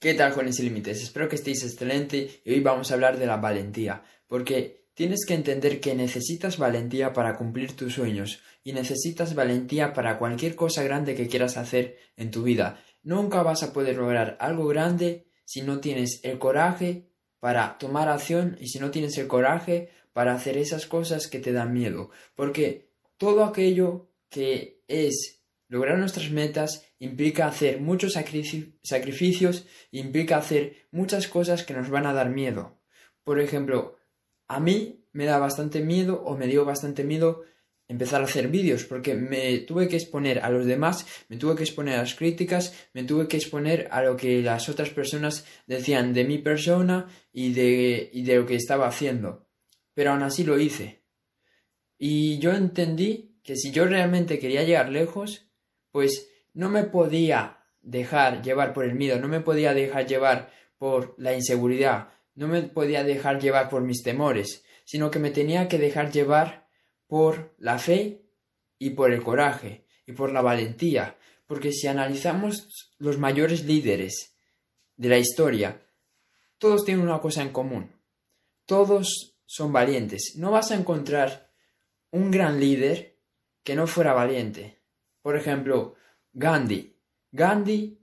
¿Qué tal, jóvenes sin límites? Espero que estéis excelente y hoy vamos a hablar de la valentía, porque tienes que entender que necesitas valentía para cumplir tus sueños y necesitas valentía para cualquier cosa grande que quieras hacer en tu vida. Nunca vas a poder lograr algo grande si no tienes el coraje para tomar acción y si no tienes el coraje para hacer esas cosas que te dan miedo, porque todo aquello que es Lograr nuestras metas implica hacer muchos sacrificios, implica hacer muchas cosas que nos van a dar miedo. Por ejemplo, a mí me da bastante miedo o me dio bastante miedo empezar a hacer vídeos porque me tuve que exponer a los demás, me tuve que exponer a las críticas, me tuve que exponer a lo que las otras personas decían de mi persona y de, y de lo que estaba haciendo. Pero aún así lo hice. Y yo entendí que si yo realmente quería llegar lejos, pues no me podía dejar llevar por el miedo, no me podía dejar llevar por la inseguridad, no me podía dejar llevar por mis temores, sino que me tenía que dejar llevar por la fe y por el coraje y por la valentía, porque si analizamos los mayores líderes de la historia, todos tienen una cosa en común, todos son valientes. No vas a encontrar un gran líder que no fuera valiente. Por ejemplo, Gandhi. Gandhi,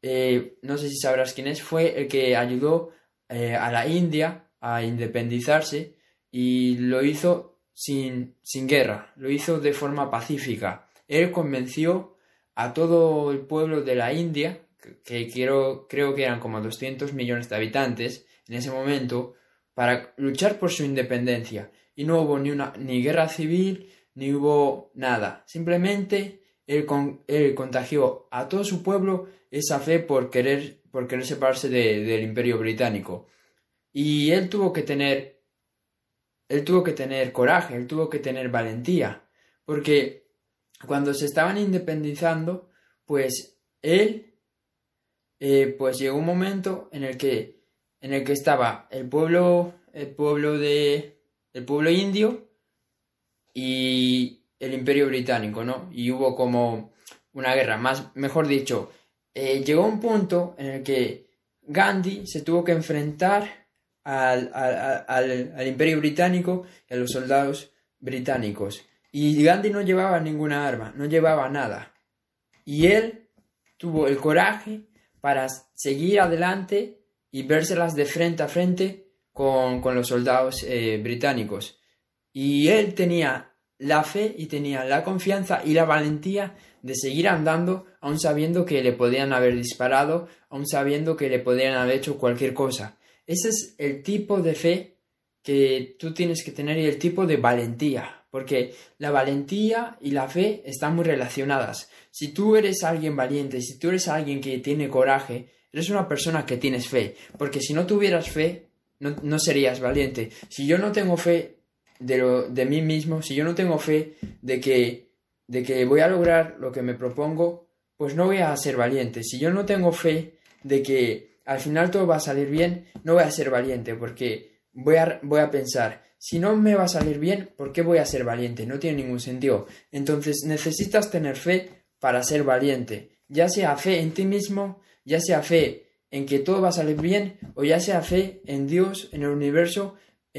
eh, no sé si sabrás quién es, fue el que ayudó eh, a la India a independizarse y lo hizo sin, sin guerra, lo hizo de forma pacífica. Él convenció a todo el pueblo de la India, que quiero, creo que eran como 200 millones de habitantes en ese momento, para luchar por su independencia. Y no hubo ni, una, ni guerra civil, ni hubo nada. Simplemente él, contagió a todo su pueblo esa fe por querer, por querer separarse del imperio británico. Y él tuvo que tener, él tuvo que tener coraje, él tuvo que tener valentía, porque cuando se estaban independizando, pues él, eh, pues llegó un momento en el que, en el que estaba el pueblo, el pueblo de, el pueblo indio, y el imperio británico, ¿no? Y hubo como una guerra, más, mejor dicho, eh, llegó un punto en el que Gandhi se tuvo que enfrentar al, al, imperio británico y a los soldados británicos. Y Gandhi no llevaba ninguna arma, no llevaba nada. Y él tuvo el coraje para seguir adelante y vérselas de frente a frente con, los soldados eh, británicos. Y él tenía la fe y tenía la confianza y la valentía de seguir andando, aun sabiendo que le podían haber disparado, aun sabiendo que le podían haber hecho cualquier cosa. Ese es el tipo de fe que tú tienes que tener y el tipo de valentía, porque la valentía y la fe están muy relacionadas. Si tú eres alguien valiente, si tú eres alguien que tiene coraje, eres una persona que tienes fe, porque si no tuvieras fe, no, no serías valiente. Si yo no tengo fe, de, lo, de mí mismo, si yo no tengo fe de que, de que voy a lograr lo que me propongo, pues no voy a ser valiente. Si yo no tengo fe de que al final todo va a salir bien, no voy a ser valiente porque voy a, voy a pensar, si no me va a salir bien, ¿por qué voy a ser valiente? No tiene ningún sentido. Entonces necesitas tener fe para ser valiente, ya sea fe en ti mismo, ya sea fe en que todo va a salir bien, o ya sea fe en Dios, en el universo,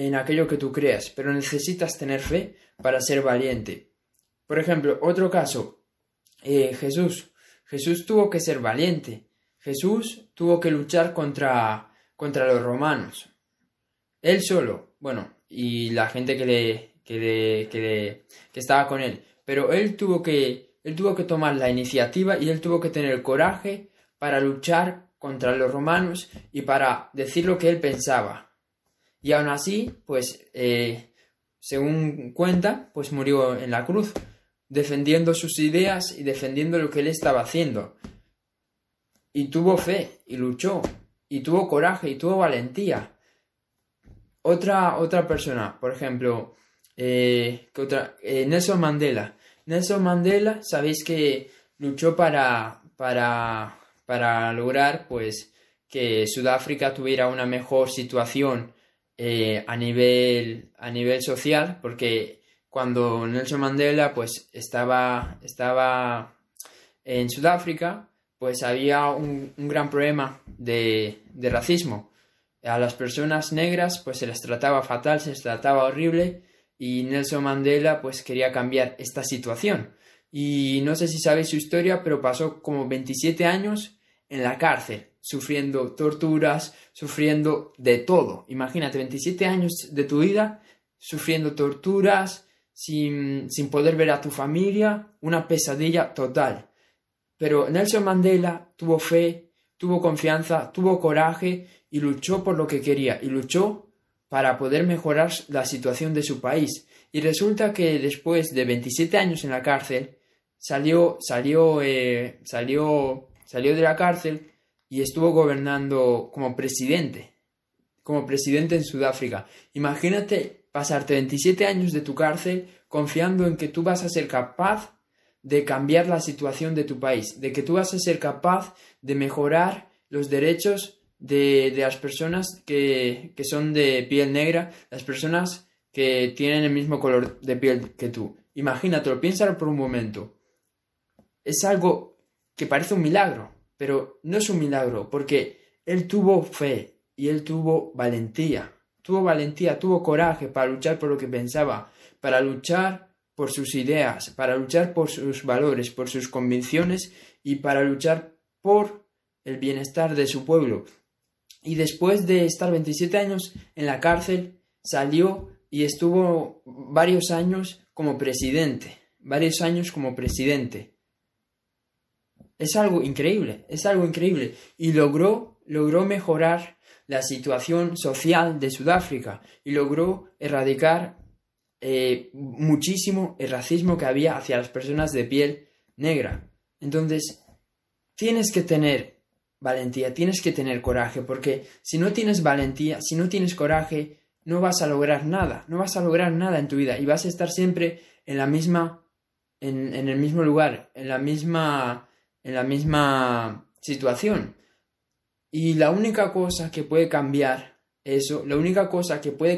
en aquello que tú creas, pero necesitas tener fe para ser valiente. Por ejemplo, otro caso, eh, Jesús. Jesús tuvo que ser valiente. Jesús tuvo que luchar contra, contra los romanos. Él solo, bueno, y la gente que le, que, que, que estaba con él. Pero él tuvo que, él tuvo que tomar la iniciativa y él tuvo que tener coraje para luchar contra los romanos y para decir lo que él pensaba. Y aún así, pues, eh, según cuenta, pues murió en la cruz, defendiendo sus ideas y defendiendo lo que él estaba haciendo. Y tuvo fe, y luchó, y tuvo coraje, y tuvo valentía. Otra, otra persona, por ejemplo, eh, otra, eh, Nelson Mandela. Nelson Mandela, sabéis que luchó para, para, para lograr, pues, que Sudáfrica tuviera una mejor situación eh, a, nivel, a nivel social, porque cuando Nelson Mandela pues estaba, estaba en Sudáfrica, pues había un, gran problema de, de racismo. A las personas negras pues se les trataba fatal, se les trataba horrible y Nelson Mandela pues quería cambiar esta situación. Y no sé si sabéis su historia, pero pasó como 27 años en la cárcel, sufriendo torturas, sufriendo de todo. Imagínate, 27 años de tu vida sufriendo torturas, sin, sin poder ver a tu familia, una pesadilla total. Pero Nelson Mandela tuvo fe, tuvo confianza, tuvo coraje y luchó por lo que quería y luchó para poder mejorar la situación de su país. Y resulta que después de 27 años en la cárcel, salió, salió, eh, salió, salió de la cárcel y estuvo gobernando como presidente, como presidente en Sudáfrica. Imagínate pasarte 27 años de tu cárcel confiando en que tú vas a ser capaz de cambiar la situación de tu país, de que tú vas a ser capaz de mejorar los derechos de, las personas que, que son de piel negra, las personas que tienen el mismo color de piel que tú. Imagínatelo, piénsalo por un momento. Es algo que parece un milagro, pero no es un milagro, porque él tuvo fe y él tuvo valentía. Tuvo valentía, tuvo coraje para luchar por lo que pensaba, para luchar por sus ideas, para luchar por sus valores, por sus convicciones y para luchar por el bienestar de su pueblo. Y después de estar 27 años en la cárcel, salió y estuvo varios años como presidente, varios años como presidente. Es algo increíble, es algo increíble. Y logró, logró mejorar la situación social de Sudáfrica y logró erradicar eh, muchísimo el racismo que había hacia las personas de piel negra. Entonces, tienes que tener valentía, tienes que tener coraje, porque si no tienes valentía, si no tienes coraje, no vas a lograr nada, no vas a lograr nada en tu vida y vas a estar siempre en la misma, en, en el mismo lugar, en la misma, en la misma situación. Y la única cosa que puede cambiar eso, la única cosa que puede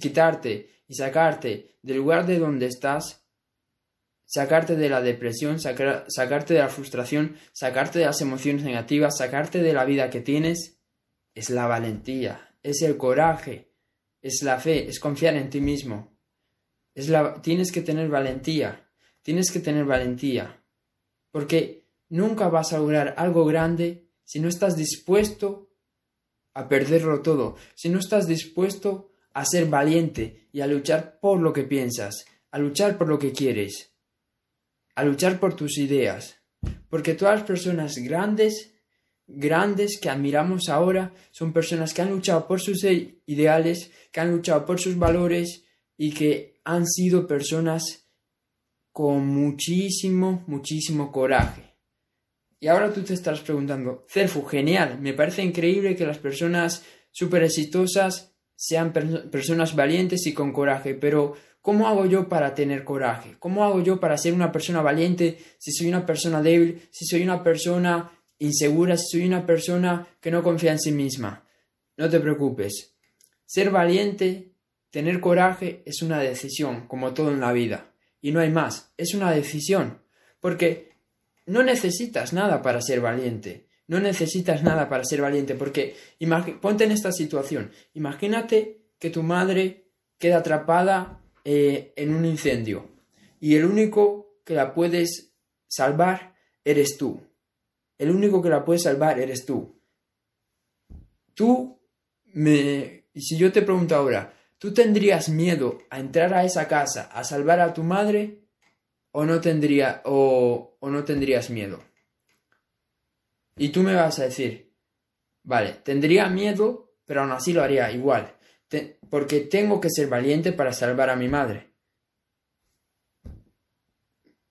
quitarte y sacarte del lugar de donde estás, sacarte de la depresión, sacarte de la frustración, sacarte de las emociones negativas, sacarte de la vida que tienes, es la valentía, es el coraje, es la fe, es confiar en ti mismo. Es la, tienes que tener valentía, tienes que tener valentía, porque nunca vas a lograr algo grande si no estás dispuesto a perderlo todo, si no estás dispuesto a ser valiente y a luchar por lo que piensas, a luchar por lo que quieres, a luchar por tus ideas. Porque todas las personas grandes, grandes que admiramos ahora, son personas que han luchado por sus ideales, que han luchado por sus valores y que han sido personas con muchísimo, muchísimo coraje. Y ahora tú te estás preguntando, Cerfu, genial, me parece increíble que las personas súper exitosas sean personas valientes y con coraje, pero ¿cómo hago yo para tener coraje? ¿Cómo hago yo para ser una persona valiente si soy una persona débil, si soy una persona insegura, si soy una persona que no confía en sí misma? No te preocupes. Ser valiente, tener coraje es una decisión, como todo en la vida. Y no hay más, es una decisión. Porque no necesitas nada para ser valiente. No necesitas nada para ser valiente, porque ponte en esta situación. Imagínate que tu madre queda atrapada eh, en un incendio y el único que la puedes salvar eres tú. El único que la puedes salvar eres tú. Tú me... Si yo te pregunto ahora, ¿tú tendrías miedo a entrar a esa casa a salvar a tu madre o no, tendría, o, o no tendrías miedo? Y tú me vas a decir, vale, tendría miedo, pero aún así lo haría igual, porque tengo que ser valiente para salvar a mi madre.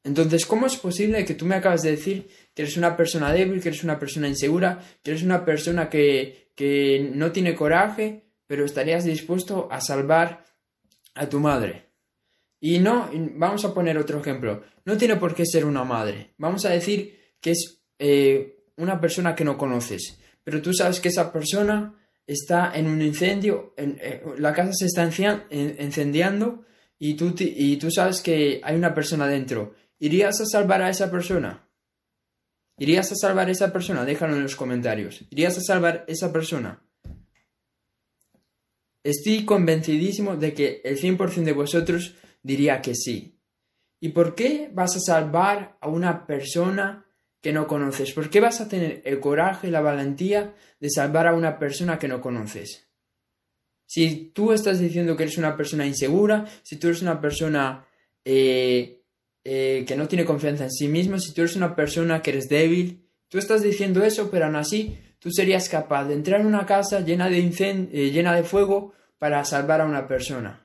Entonces, ¿cómo es posible que tú me acabas de decir que eres una persona débil, que eres una persona insegura, que eres una persona que, que no tiene coraje, pero estarías dispuesto a salvar a tu madre? Y no, vamos a poner otro ejemplo, no tiene por qué ser una madre, vamos a decir que es eh, una persona que no conoces, pero tú sabes que esa persona está en un incendio, en, eh, la casa se está incendiando y tú, y tú sabes que hay una persona dentro. ¿Irías a salvar a esa persona? ¿Irías a salvar a esa persona? Déjalo en los comentarios. ¿Irías a salvar a esa persona? Estoy convencidísimo de que el 100% de vosotros diría que sí. ¿Y por qué vas a salvar a una persona que no conoces? ¿Por qué vas a tener el coraje y la valentía de salvar a una persona que no conoces? Si tú estás diciendo que eres una persona insegura, si tú eres una persona eh, eh, que no tiene confianza en sí mismo, si tú eres una persona que eres débil, tú estás diciendo eso, pero aún así tú serías capaz de entrar en una casa llena de, eh, llena de fuego para salvar a una persona.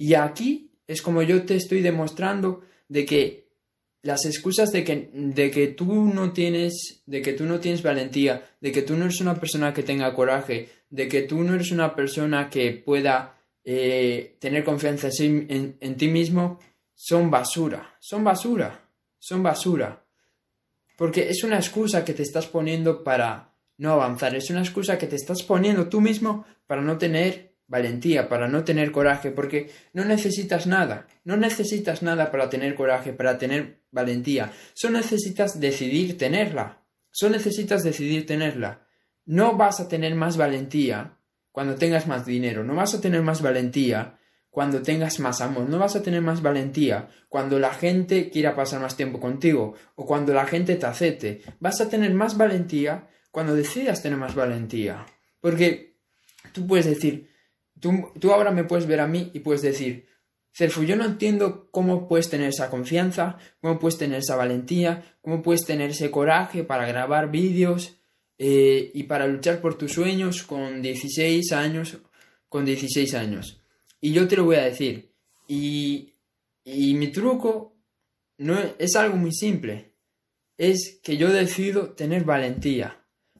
Y aquí es como yo te estoy demostrando de que las excusas de que, de que tú no tienes, de que tú no tienes valentía, de que tú no eres una persona que tenga coraje, de que tú no eres una persona que pueda eh, tener confianza en, en ti mismo, son basura, son basura, son basura. Porque es una excusa que te estás poniendo para no avanzar, es una excusa que te estás poniendo tú mismo para no tener valentía, para no tener coraje, porque no necesitas nada, no necesitas nada para tener coraje, para tener valentía, solo necesitas decidir tenerla, solo necesitas decidir tenerla. No vas a tener más valentía cuando tengas más dinero, no vas a tener más valentía cuando tengas más amor, no vas a tener más valentía cuando la gente quiera pasar más tiempo contigo o cuando la gente te acepte, vas a tener más valentía cuando decidas tener más valentía, porque tú puedes decir, Tú, ahora me puedes ver a mí y puedes decir, Cerfu, yo no entiendo cómo puedes tener esa confianza, cómo puedes tener esa valentía, cómo puedes tener ese coraje para grabar vídeos eh, y para luchar por tus sueños con 16 años, con 16 años. Y yo te lo voy a decir. Y, y mi truco no es algo muy simple. Es que yo decido tener valentía.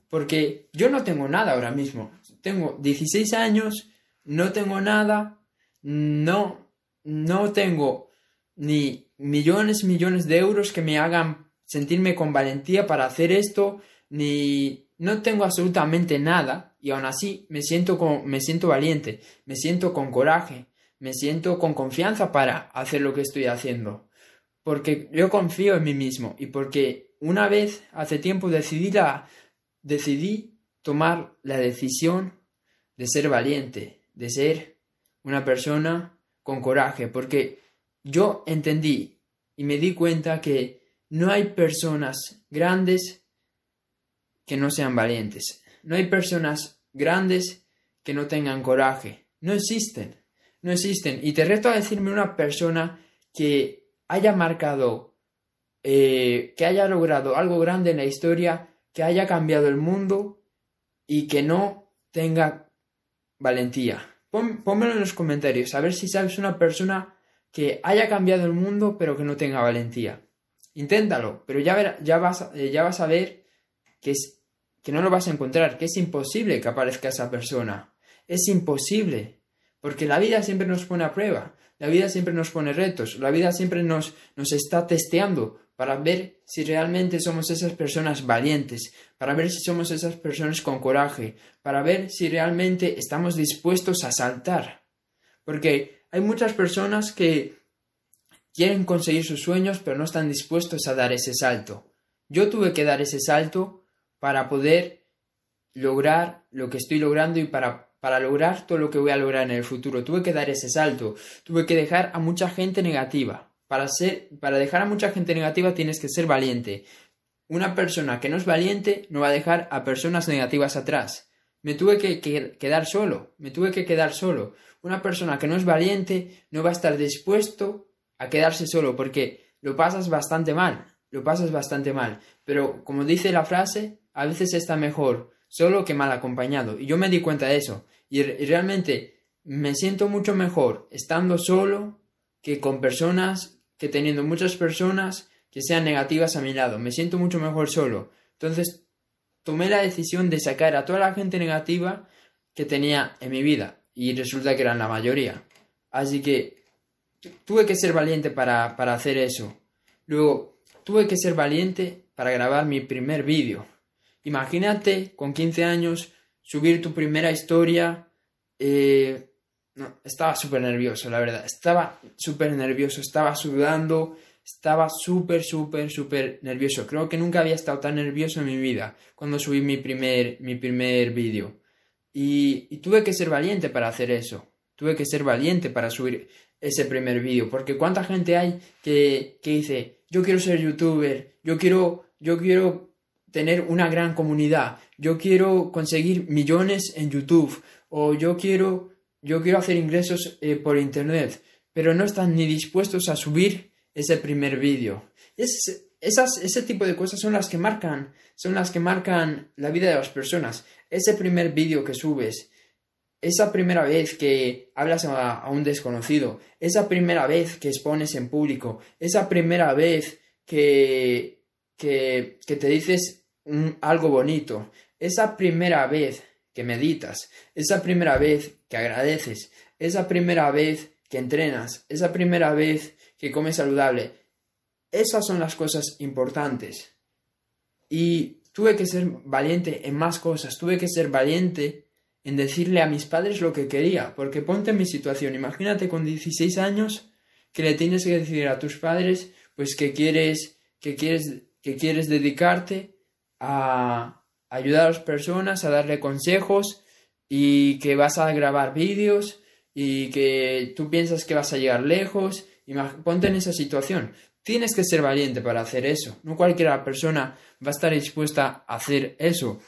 Porque yo no tengo nada ahora mismo. Tengo 16 años no tengo nada, no, no tengo ni millones, millones de euros que me hagan sentirme con valentía para hacer esto, ni no tengo absolutamente nada y aún así me siento, con, me siento valiente, me siento con coraje, me siento con confianza para hacer lo que estoy haciendo. Porque yo confío en mí mismo y porque una vez hace tiempo decidí, la, decidí tomar la decisión de ser valiente, de ser una persona con coraje, porque yo entendí y me di cuenta que no hay personas grandes que no sean valientes. No hay personas grandes que no tengan coraje. No existen. No existen. Y te reto a decirme una persona que haya marcado, eh, que haya logrado algo grande en la historia, que haya cambiado el mundo y que no tenga valentía. Pónmelo en los comentarios, a ver si sabes una persona que haya cambiado el mundo pero que no tenga valentía. Inténtalo, pero ya, ya, vas, eh, ya vas a ver que, es, que no lo vas a encontrar, que es imposible que aparezca esa persona. Es imposible, porque la vida siempre nos pone a prueba, la vida siempre nos pone retos, la vida siempre nos, nos está testeando para ver si realmente somos esas personas valientes, para ver si somos esas personas con coraje, para ver si realmente estamos dispuestos a saltar. Porque hay muchas personas que quieren conseguir sus sueños pero no están dispuestos a dar ese salto. Yo tuve que dar ese salto para poder lograr lo que estoy logrando y para, para lograr todo lo que voy a lograr en el futuro. Tuve que dar ese salto, tuve que dejar a mucha gente negativa, para, ser, para dejar a mucha gente negativa tienes que ser valiente. Una persona que no es valiente no va a dejar a personas negativas atrás. Me tuve que, quedar solo, me tuve que quedar solo. Una persona que no es valiente no va a estar dispuesto a quedarse solo porque lo pasas bastante mal, lo pasas bastante mal. Pero como dice la frase, a veces está mejor solo que mal acompañado. Y yo me di cuenta de eso. y realmente me siento mucho mejor estando solo que con personas que teniendo muchas personas que sean negativas a mi lado. Me siento mucho mejor solo. Entonces tomé la decisión de sacar a toda la gente negativa que tenía en mi vida. Y resulta que eran la mayoría. Así que tuve que ser valiente para, hacer eso. Luego, tuve que ser valiente para grabar mi primer vídeo. Imagínate con 15 años subir tu primera historia eh, no, estaba súper nervioso, la verdad. Estaba súper nervioso, estaba sudando, estaba súper, súper, súper nervioso. Creo que nunca había estado tan nervioso en mi vida cuando subí mi primer, mi primer vídeo. Y, tuve que ser valiente para hacer eso. Tuve que ser valiente para subir ese primer vídeo. Porque cuánta gente hay que, que dice, yo quiero ser youtuber, yo quiero, yo quiero tener una gran comunidad, yo quiero conseguir millones en YouTube, o yo quiero, yo quiero hacer ingresos eh, por internet, pero no están ni dispuestos a subir ese primer vídeo. Es, esas, ese tipo de cosas son las que marcan, son las que marcan la vida de las personas. Ese primer vídeo que subes, esa primera vez que hablas a, un desconocido, esa primera vez que expones en público, esa primera vez que, que te dices algo bonito, esa primera vez que meditas, esa primera vez que agradeces, esa primera vez que entrenas, esa primera vez que comes saludable, esas son las cosas importantes. Y tuve que ser valiente en más cosas, tuve que ser valiente en decirle a mis padres lo que quería, porque ponte en mi situación, imagínate con 16 años que le tienes que decir a tus padres pues que quieres que quieres que quieres dedicarte a ayudar a las personas, a darle consejos y que vas a grabar vídeos y que tú piensas que vas a llegar lejos, ponte en esa situación. Tienes que ser valiente para hacer eso. No cualquier persona va a estar dispuesta a hacer eso.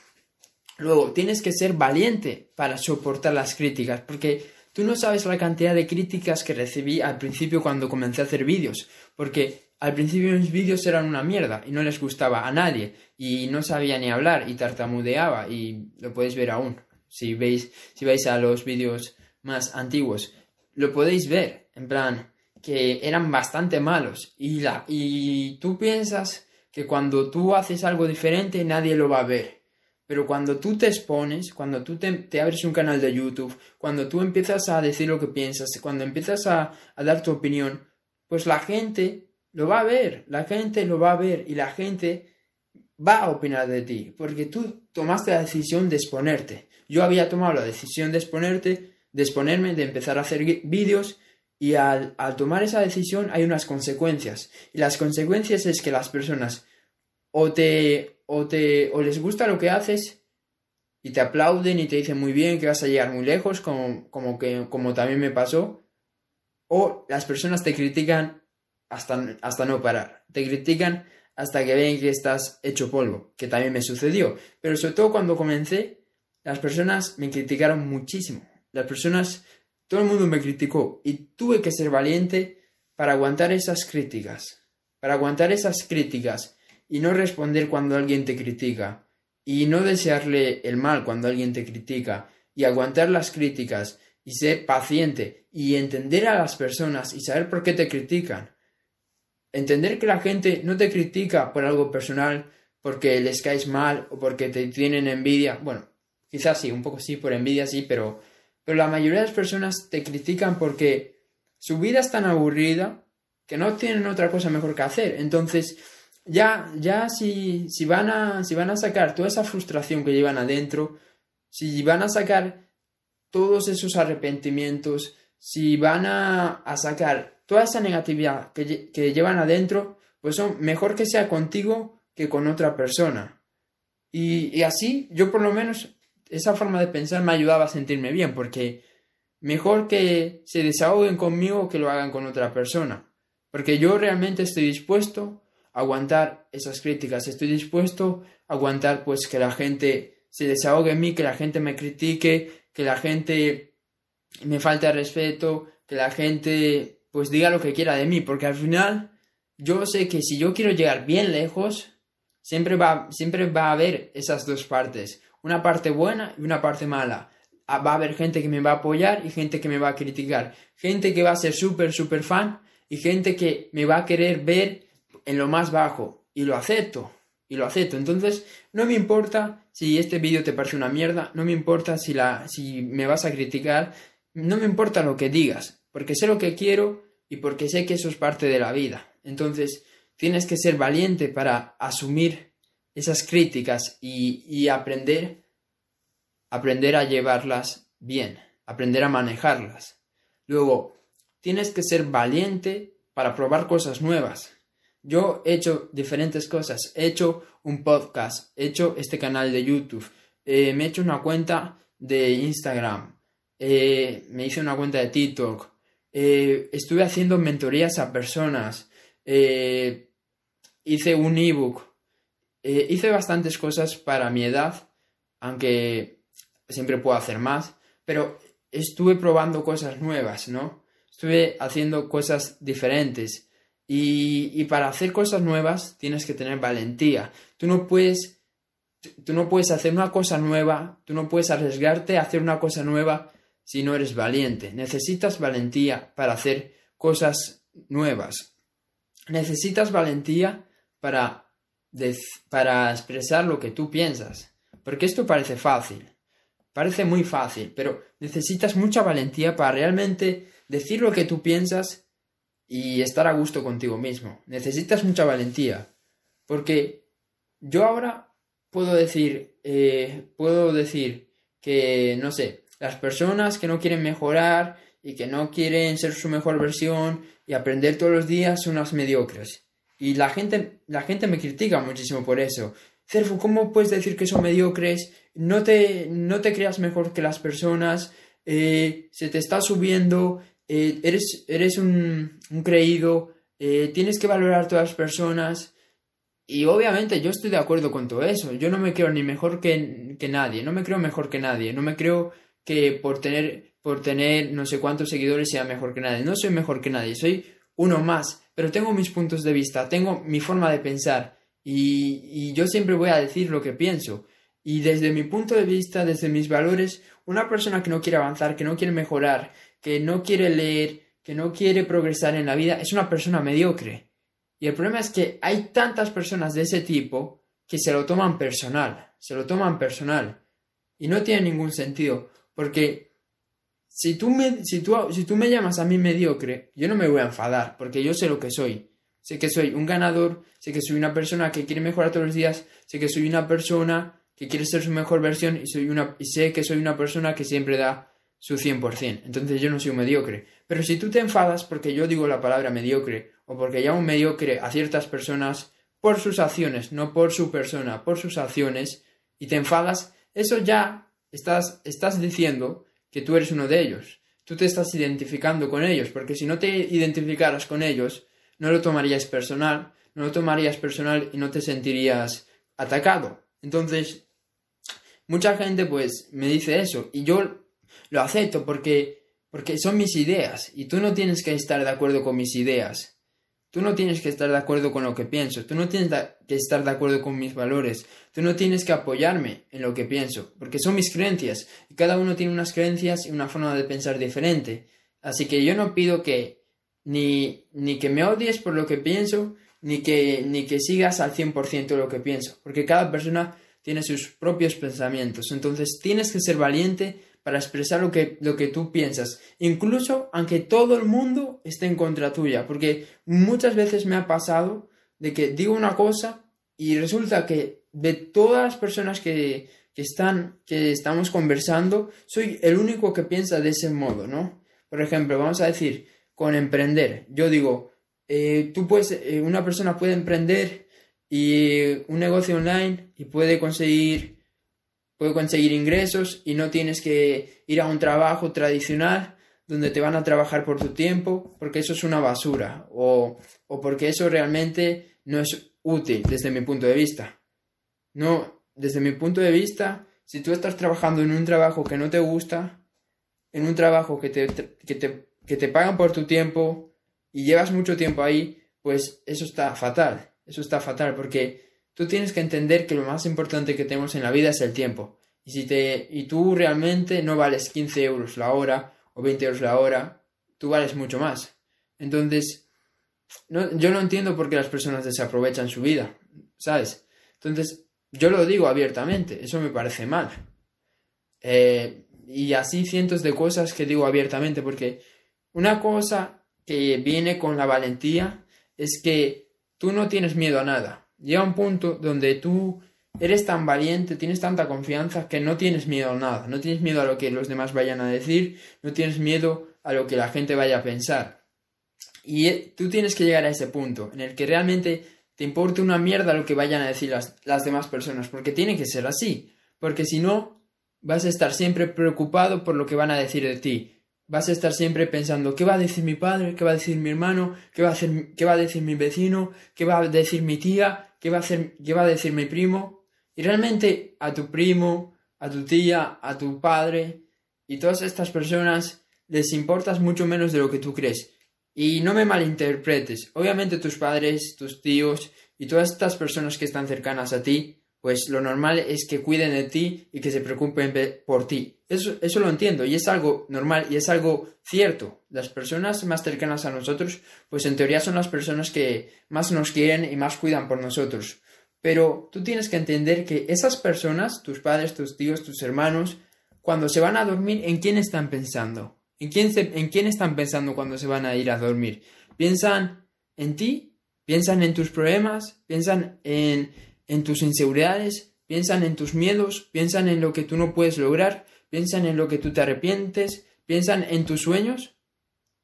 Luego, tienes que ser valiente para soportar las críticas, porque tú no sabes la cantidad de críticas que recibí al principio cuando comencé a hacer vídeos, porque al principio mis vídeos eran una mierda y no les gustaba a nadie y no sabía ni hablar y tartamudeaba y lo podéis ver aún. Si veis si vais a los vídeos más antiguos lo podéis ver en plan que eran bastante malos y la y tú piensas que cuando tú haces algo diferente nadie lo va a ver pero cuando tú te expones, cuando tú te, abres un canal de YouTube, cuando tú empiezas a decir lo que piensas, cuando empiezas a, a dar tu opinión, pues la gente lo va a ver, la gente lo va a ver y la gente va a opinar de ti, porque tú tomaste la decisión de exponerte. Yo había tomado la decisión de exponerte, de exponerme, de empezar a hacer vídeos y al, al, tomar esa decisión hay unas consecuencias. Y las consecuencias es que las personas o te o, te, o les gusta lo que haces y te aplauden y te dicen muy bien que vas a llegar muy lejos, como, como, que, como también me pasó, o las personas te critican hasta, hasta no parar, te critican hasta que ven que estás hecho polvo, que también me sucedió, pero sobre todo cuando comencé, las personas me criticaron muchísimo, las personas, todo el mundo me criticó y tuve que ser valiente para aguantar esas críticas, para aguantar esas críticas y no responder cuando alguien te critica, y no desearle el mal cuando alguien te critica, y aguantar las críticas, y ser paciente, y entender a las personas y saber por qué te critican. Entender que la gente no te critica por algo personal, porque les caes mal o porque te tienen envidia. Bueno, quizás sí, un poco sí, por envidia sí, pero, pero la mayoría de las personas te critican porque su vida es tan aburrida que no tienen otra cosa mejor que hacer. Entonces, ya, ya si, si, van a, si van a sacar toda esa frustración que llevan adentro, si van a sacar todos esos arrepentimientos, si van a, a sacar toda esa negatividad que, que, llevan adentro, pues son mejor que sea contigo que con otra persona. Y, así, yo por lo menos, esa forma de pensar me ayudaba a sentirme bien, porque mejor que se desahoguen conmigo que lo hagan con otra persona. Porque yo realmente estoy dispuesto aguantar esas críticas, estoy dispuesto a aguantar pues que la gente se desahogue en mí, que la gente me critique, que la gente me falte respeto, que la gente pues diga lo que quiera de mí, porque al final yo sé que si yo quiero llegar bien lejos, siempre va, siempre va a haber esas dos partes, una parte buena y una parte mala. Ah, va a haber gente que me va a apoyar y gente que me va a criticar, gente que va a ser súper, súper fan y gente que me va a querer ver en lo más bajo y lo acepto y lo acepto. Entonces, no me importa si este vídeo te parece una mierda, no me importa si, la, si me vas a criticar, no me importa lo que digas, porque sé lo que quiero y porque sé que eso es parte de la vida. Entonces, tienes que ser valiente para asumir esas críticas y, aprender, aprender a llevarlas bien, aprender a manejarlas. Luego, tienes que ser valiente para probar cosas nuevas Yo he hecho diferentes cosas. He hecho un podcast, he hecho este canal de YouTube, eh, me he hecho una cuenta de Instagram, eh, me hice una cuenta de TikTok, eh, estuve haciendo mentorías a personas, hice un ebook, hice bastantes cosas para mi edad, aunque siempre puedo hacer más, pero estuve probando cosas nuevas, ¿no? Estuve haciendo cosas diferentes. Y, para hacer cosas nuevas tienes que tener valentía. Tú no puedes, tú no puedes hacer una cosa nueva, tú no puedes arriesgarte a hacer una cosa nueva si no eres valiente. Necesitas valentía para hacer cosas nuevas. Necesitas valentía para, para expresar lo que tú piensas. Porque esto parece fácil. Parece muy fácil, pero necesitas mucha valentía para realmente decir lo que tú piensas y estar a gusto contigo mismo. Necesitas mucha valentía. Porque yo ahora puedo decir, eh, puedo decir que, no sé, las personas que no quieren mejorar y que no quieren ser su mejor versión y aprender todos los días son unas mediocres. Y la gente, la gente me critica muchísimo por eso. Cerfu, ¿cómo puedes decir que son mediocres? No te, no te creas mejor que las personas, eh, se te está subiendo, eh, eres, eres un, creído, eh, tienes que valorar a todas las personas. Y obviamente yo estoy de acuerdo con todo eso. Yo no me creo ni mejor que, que nadie, no me creo mejor que nadie, no me creo que por tener, por tener no sé cuántos seguidores sea mejor que nadie. No soy mejor que nadie, soy uno más, pero tengo mis puntos de vista, tengo mi forma de pensar y, y yo siempre voy a decir lo que pienso. Y desde mi punto de vista, desde mis valores, una persona que no quiere avanzar, que no quiere mejorar, que no quiere leer, que no quiere progresar en la vida, es una persona mediocre. Y el problema es que hay tantas personas de ese tipo que se lo toman personal, se lo toman personal. Y no tiene ningún sentido, porque si tú me, si tú, si tú me llamas a mí mediocre, yo no me voy a enfadar, porque yo sé lo que soy. Sé que soy un ganador, sé que soy una persona que quiere mejorar todos los días, sé que soy una persona que quiere ser su mejor versión y, soy una, y sé que soy una persona que siempre da su 100%. Entonces yo no soy un mediocre. Pero si tú te enfadas porque yo digo la palabra mediocre o porque llamo mediocre a ciertas personas por sus acciones, no por su persona, por sus acciones, y te enfadas, eso ya estás, estás diciendo que tú eres uno de ellos. Tú te estás identificando con ellos, porque si no te identificaras con ellos, no lo tomarías personal, no lo tomarías personal y no te sentirías atacado. Entonces, mucha gente pues me dice eso y yo lo acepto porque, porque son mis ideas y tú no tienes que estar de acuerdo con mis ideas. Tú no tienes que estar de acuerdo con lo que pienso, tú no tienes que estar de acuerdo con mis valores, tú no tienes que apoyarme en lo que pienso, porque son mis creencias y cada uno tiene unas creencias y una forma de pensar diferente. Así que yo no pido que ni, ni que me odies por lo que pienso, ni que, ni que sigas al 100% lo que pienso, porque cada persona tiene sus propios pensamientos. Entonces tienes que ser valiente para expresar lo que, lo que tú piensas, incluso aunque todo el mundo esté en contra tuya, porque muchas veces me ha pasado de que digo una cosa y resulta que de todas las personas que, que están, que estamos conversando, soy el único que piensa de ese modo, ¿no? Por ejemplo, vamos a decir, con emprender, yo digo, eh, tú puedes, eh, una persona puede emprender y un negocio online y puede conseguir puede conseguir ingresos y no tienes que ir a un trabajo tradicional donde te van a trabajar por tu tiempo, porque eso es una basura o, o porque eso realmente no es útil desde mi punto de vista. No, desde mi punto de vista, si tú estás trabajando en un trabajo que no te gusta, en un trabajo que te, que te, que te pagan por tu tiempo y llevas mucho tiempo ahí, pues eso está fatal. Eso está fatal porque Tú tienes que entender que lo más importante que tenemos en la vida es el tiempo. Y si te, y tú realmente no vales 15 euros la hora o 20 euros la hora, tú vales mucho más. Entonces, no, yo no entiendo por qué las personas desaprovechan su vida, ¿sabes? Entonces, yo lo digo abiertamente, eso me parece mal. Eh, y así cientos de cosas que digo abiertamente, porque una cosa que viene con la valentía es que tú no tienes miedo a nada llega un punto donde tú eres tan valiente, tienes tanta confianza que no tienes miedo a nada, no tienes miedo a lo que los demás vayan a decir, no tienes miedo a lo que la gente vaya a pensar. Y eh, tú tienes que llegar a ese punto en el que realmente te importe una mierda lo que vayan a decir las, las demás personas, porque tiene que ser así, porque si no, vas a estar siempre preocupado por lo que van a decir de ti. Vas a estar siempre pensando, ¿qué va a decir mi padre? ¿Qué va a decir mi hermano? ¿Qué va a, hacer, qué va a decir mi vecino? ¿Qué va a decir mi tía? ¿Qué va a, hacer, ¿Qué va a decir mi primo? Y realmente a tu primo, a tu tía, a tu padre y todas estas personas les importas mucho menos de lo que tú crees. Y no me malinterpretes. Obviamente tus padres, tus tíos y todas estas personas que están cercanas a ti, pues lo normal es que cuiden de ti y que se preocupen por ti. Eso, eso lo entiendo y es algo normal y es algo cierto. Las personas más cercanas a nosotros, pues en teoría son las personas que más nos quieren y más cuidan por nosotros. Pero tú tienes que entender que esas personas, tus padres, tus tíos, tus hermanos, cuando se van a dormir, ¿en quién están pensando? ¿En quién, ¿En quién están pensando cuando se van a ir a dormir? ¿Piensan en ti? ¿Piensan en tus problemas? ¿Piensan en, en tus inseguridades? ¿Piensan en tus miedos? ¿Piensan en lo que tú no puedes lograr? ¿Piensan en lo que tú te arrepientes? ¿Piensan en tus sueños?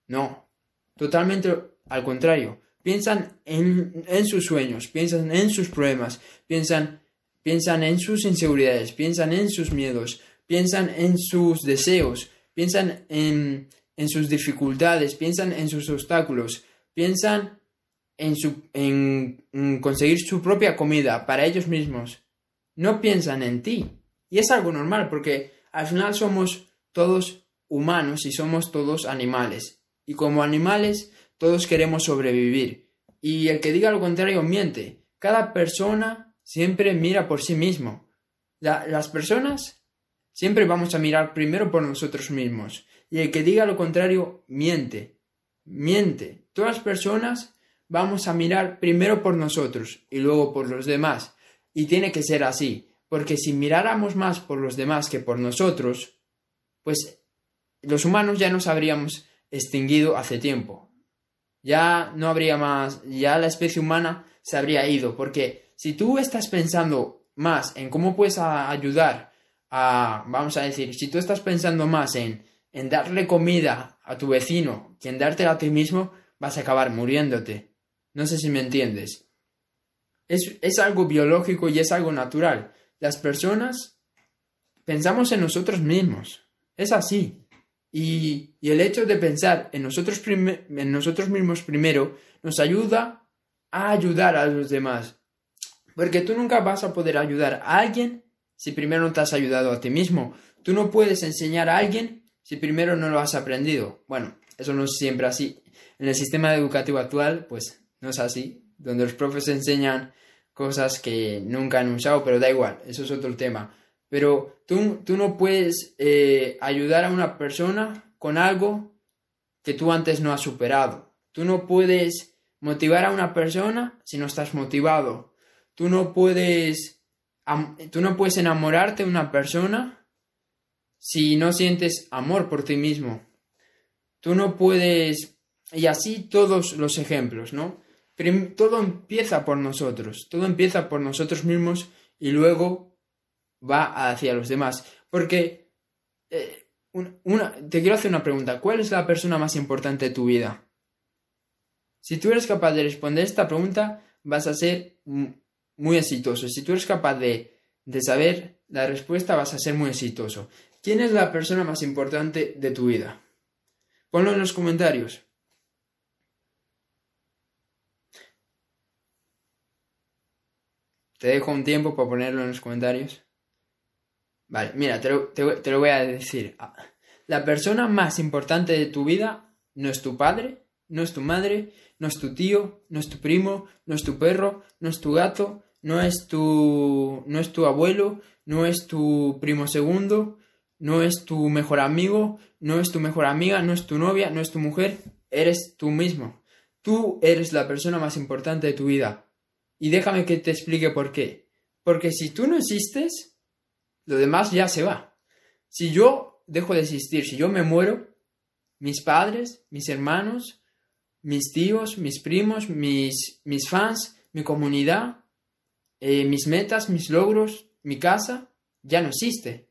No, totalmente al contrario. Piensan en, en sus sueños, piensan en sus problemas, piensan, piensan en sus inseguridades, piensan en sus miedos, piensan en sus deseos, piensan en, en sus dificultades, piensan en sus obstáculos, piensan en, su, en, conseguir su propia comida para ellos mismos. No piensan en ti. Y es algo normal porque al final somos todos humanos y somos todos animales. Y como animales todos queremos sobrevivir. Y el que diga lo contrario miente. Cada persona siempre mira por sí mismo. las personas Siempre vamos a mirar primero por nosotros mismos. Y el que diga lo contrario, miente. Miente. Todas las personas vamos a mirar primero por nosotros y luego por los demás. Y tiene que ser así. Porque si miráramos más por los demás que por nosotros, pues los humanos ya nos habríamos extinguido hace tiempo. Ya no habría más, ya la especie humana se habría ido. Porque si tú estás pensando más en cómo puedes ayudar vamos a decir, si tú estás pensando más en, en darle comida a tu vecino que en dártela a ti mismo, vas a acabar muriéndote. No sé si me entiendes. Es, es algo biológico y es algo natural. Las personas pensamos en nosotros mismos. Es así. Y, y el hecho de pensar en nosotros, en nosotros mismos primero nos ayuda a ayudar a los demás. Porque tú nunca vas a poder ayudar a alguien si primero no te has ayudado a ti mismo. Tú no puedes enseñar a alguien si primero no lo has aprendido. Bueno, eso no es siempre así. En el sistema educativo actual, pues no es así, donde los profes enseñan cosas que nunca han usado, pero da igual, eso es otro tema. Pero tú, tú no puedes eh, ayudar a una persona con algo que tú antes no has superado. Tú no puedes motivar a una persona si no estás motivado. Tú no puedes tú no puedes enamorarte de una persona si no sientes amor por ti mismo. Tú no puedes... Y así todos los ejemplos, ¿no? Todo empieza por nosotros, todo empieza por nosotros mismos y luego va hacia los demás. Porque eh, te quiero hacer una pregunta, ¿cuál es la persona más importante de tu vida? Si tú eres capaz de responder esta pregunta, vas a ser muy exitoso. Si tú eres capaz de, de saber la respuesta, vas a ser muy exitoso. ¿Quién es la persona más importante de tu vida? Ponlo en los comentarios. Te dejo un tiempo para ponerlo en los comentarios. Vale, mira, te lo, te lo voy a decir. La persona más importante de tu vida no es tu padre, no es tu madre, no es tu tío, no es tu primo, no es tu perro, no es tu gato, no es tu, no es tu abuelo, no es tu primo segundo, no es tu mejor amigo, no es tu mejor amiga, no es tu novia, no es tu mujer, eres tú mismo. Tú eres la persona más importante de tu vida. Y déjame que te explique por qué. Porque si tú no existes, lo demás ya se va. Si yo dejo de existir, si yo me muero, mis padres, mis hermanos, mis tíos, mis primos, mis, mis fans, mi comunidad, eh, mis metas, mis logros, mi casa, ya no existe.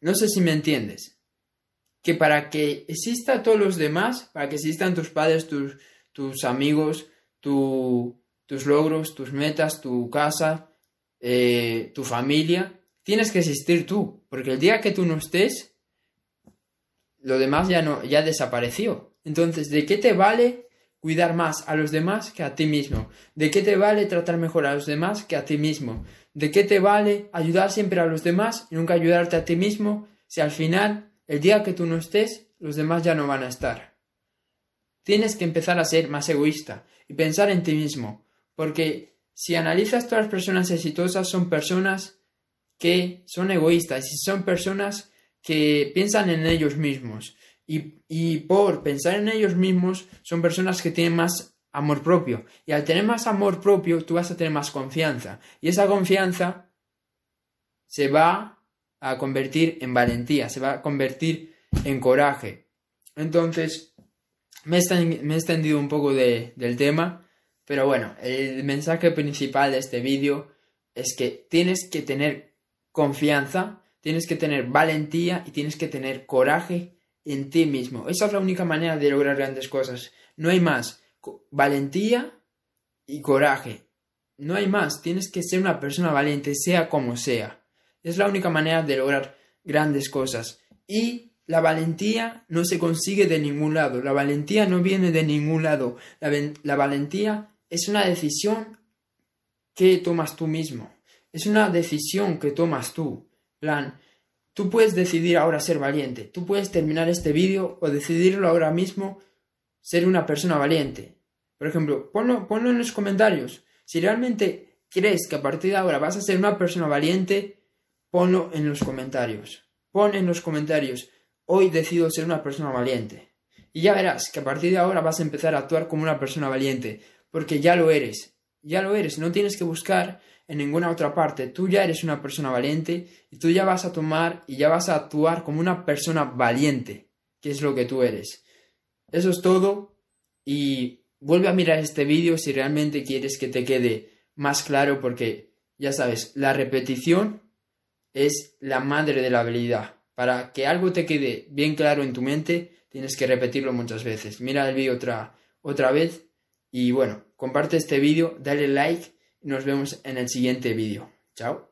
No sé si me entiendes. que para que exista todos los demás, para que existan tus padres, tus, tus amigos, tus logros, tus metas, tu casa, eh, tu familia, tienes que existir tú, porque el día que tú no estés, lo demás ya no, ya desapareció. Entonces, ¿de qué te vale cuidar más a los demás que a ti mismo? ¿De qué te vale tratar mejor a los demás que a ti mismo? ¿De qué te vale ayudar siempre a los demás y nunca ayudarte a ti mismo si al final, el día que tú no estés, los demás ya no van a estar? Tienes que empezar a ser más egoísta y pensar en ti mismo, porque si analizas todas las personas exitosas son personas que son egoístas y son personas que piensan en ellos mismos. Y, y, por pensar en ellos mismos son personas que tienen más amor propio. Y al tener más amor propio, tú vas a tener más confianza. Y esa confianza se va a convertir en valentía, se va a convertir en coraje. Entonces, me he extendido un poco del tema, pero bueno, el mensaje principal de este vídeo es que tienes que tener confianza, tienes que tener valentía y tienes que tener coraje en ti mismo. Esa es la única manera de lograr grandes cosas. No hay más valentía y coraje. No hay más, tienes que ser una persona valiente, sea como sea. Es la única manera de lograr grandes cosas. Y la valentía no se consigue de ningún lado, la valentía no viene de ningún lado. La, la valentía es una decisión que tomas tú mismo. Es una decisión que tomas tú. Plan, tú puedes decidir ahora ser valiente. Tú puedes terminar este vídeo o decidirlo ahora mismo ser una persona valiente. Por ejemplo, ponlo, ponlo en los comentarios. Si realmente crees que a partir de ahora vas a ser una persona valiente, ponlo en los comentarios. Pon en los comentarios, hoy decido ser una persona valiente. Y ya verás que a partir de ahora vas a empezar a actuar como una persona valiente, porque ya lo eres. Ya lo eres, no tienes que buscar en ninguna otra parte. Tú ya eres una persona valiente y tú ya vas a tomar y ya vas a actuar como una persona valiente, que es lo que tú eres. Eso es todo y vuelve a mirar este vídeo si realmente quieres que te quede más claro porque ya sabes, la repetición es la madre de la habilidad. Para que algo te quede bien claro en tu mente, tienes que repetirlo muchas veces. Mira el vídeo otra, otra vez y bueno, comparte este vídeo, dale like y nos vemos en el siguiente vídeo. Chao.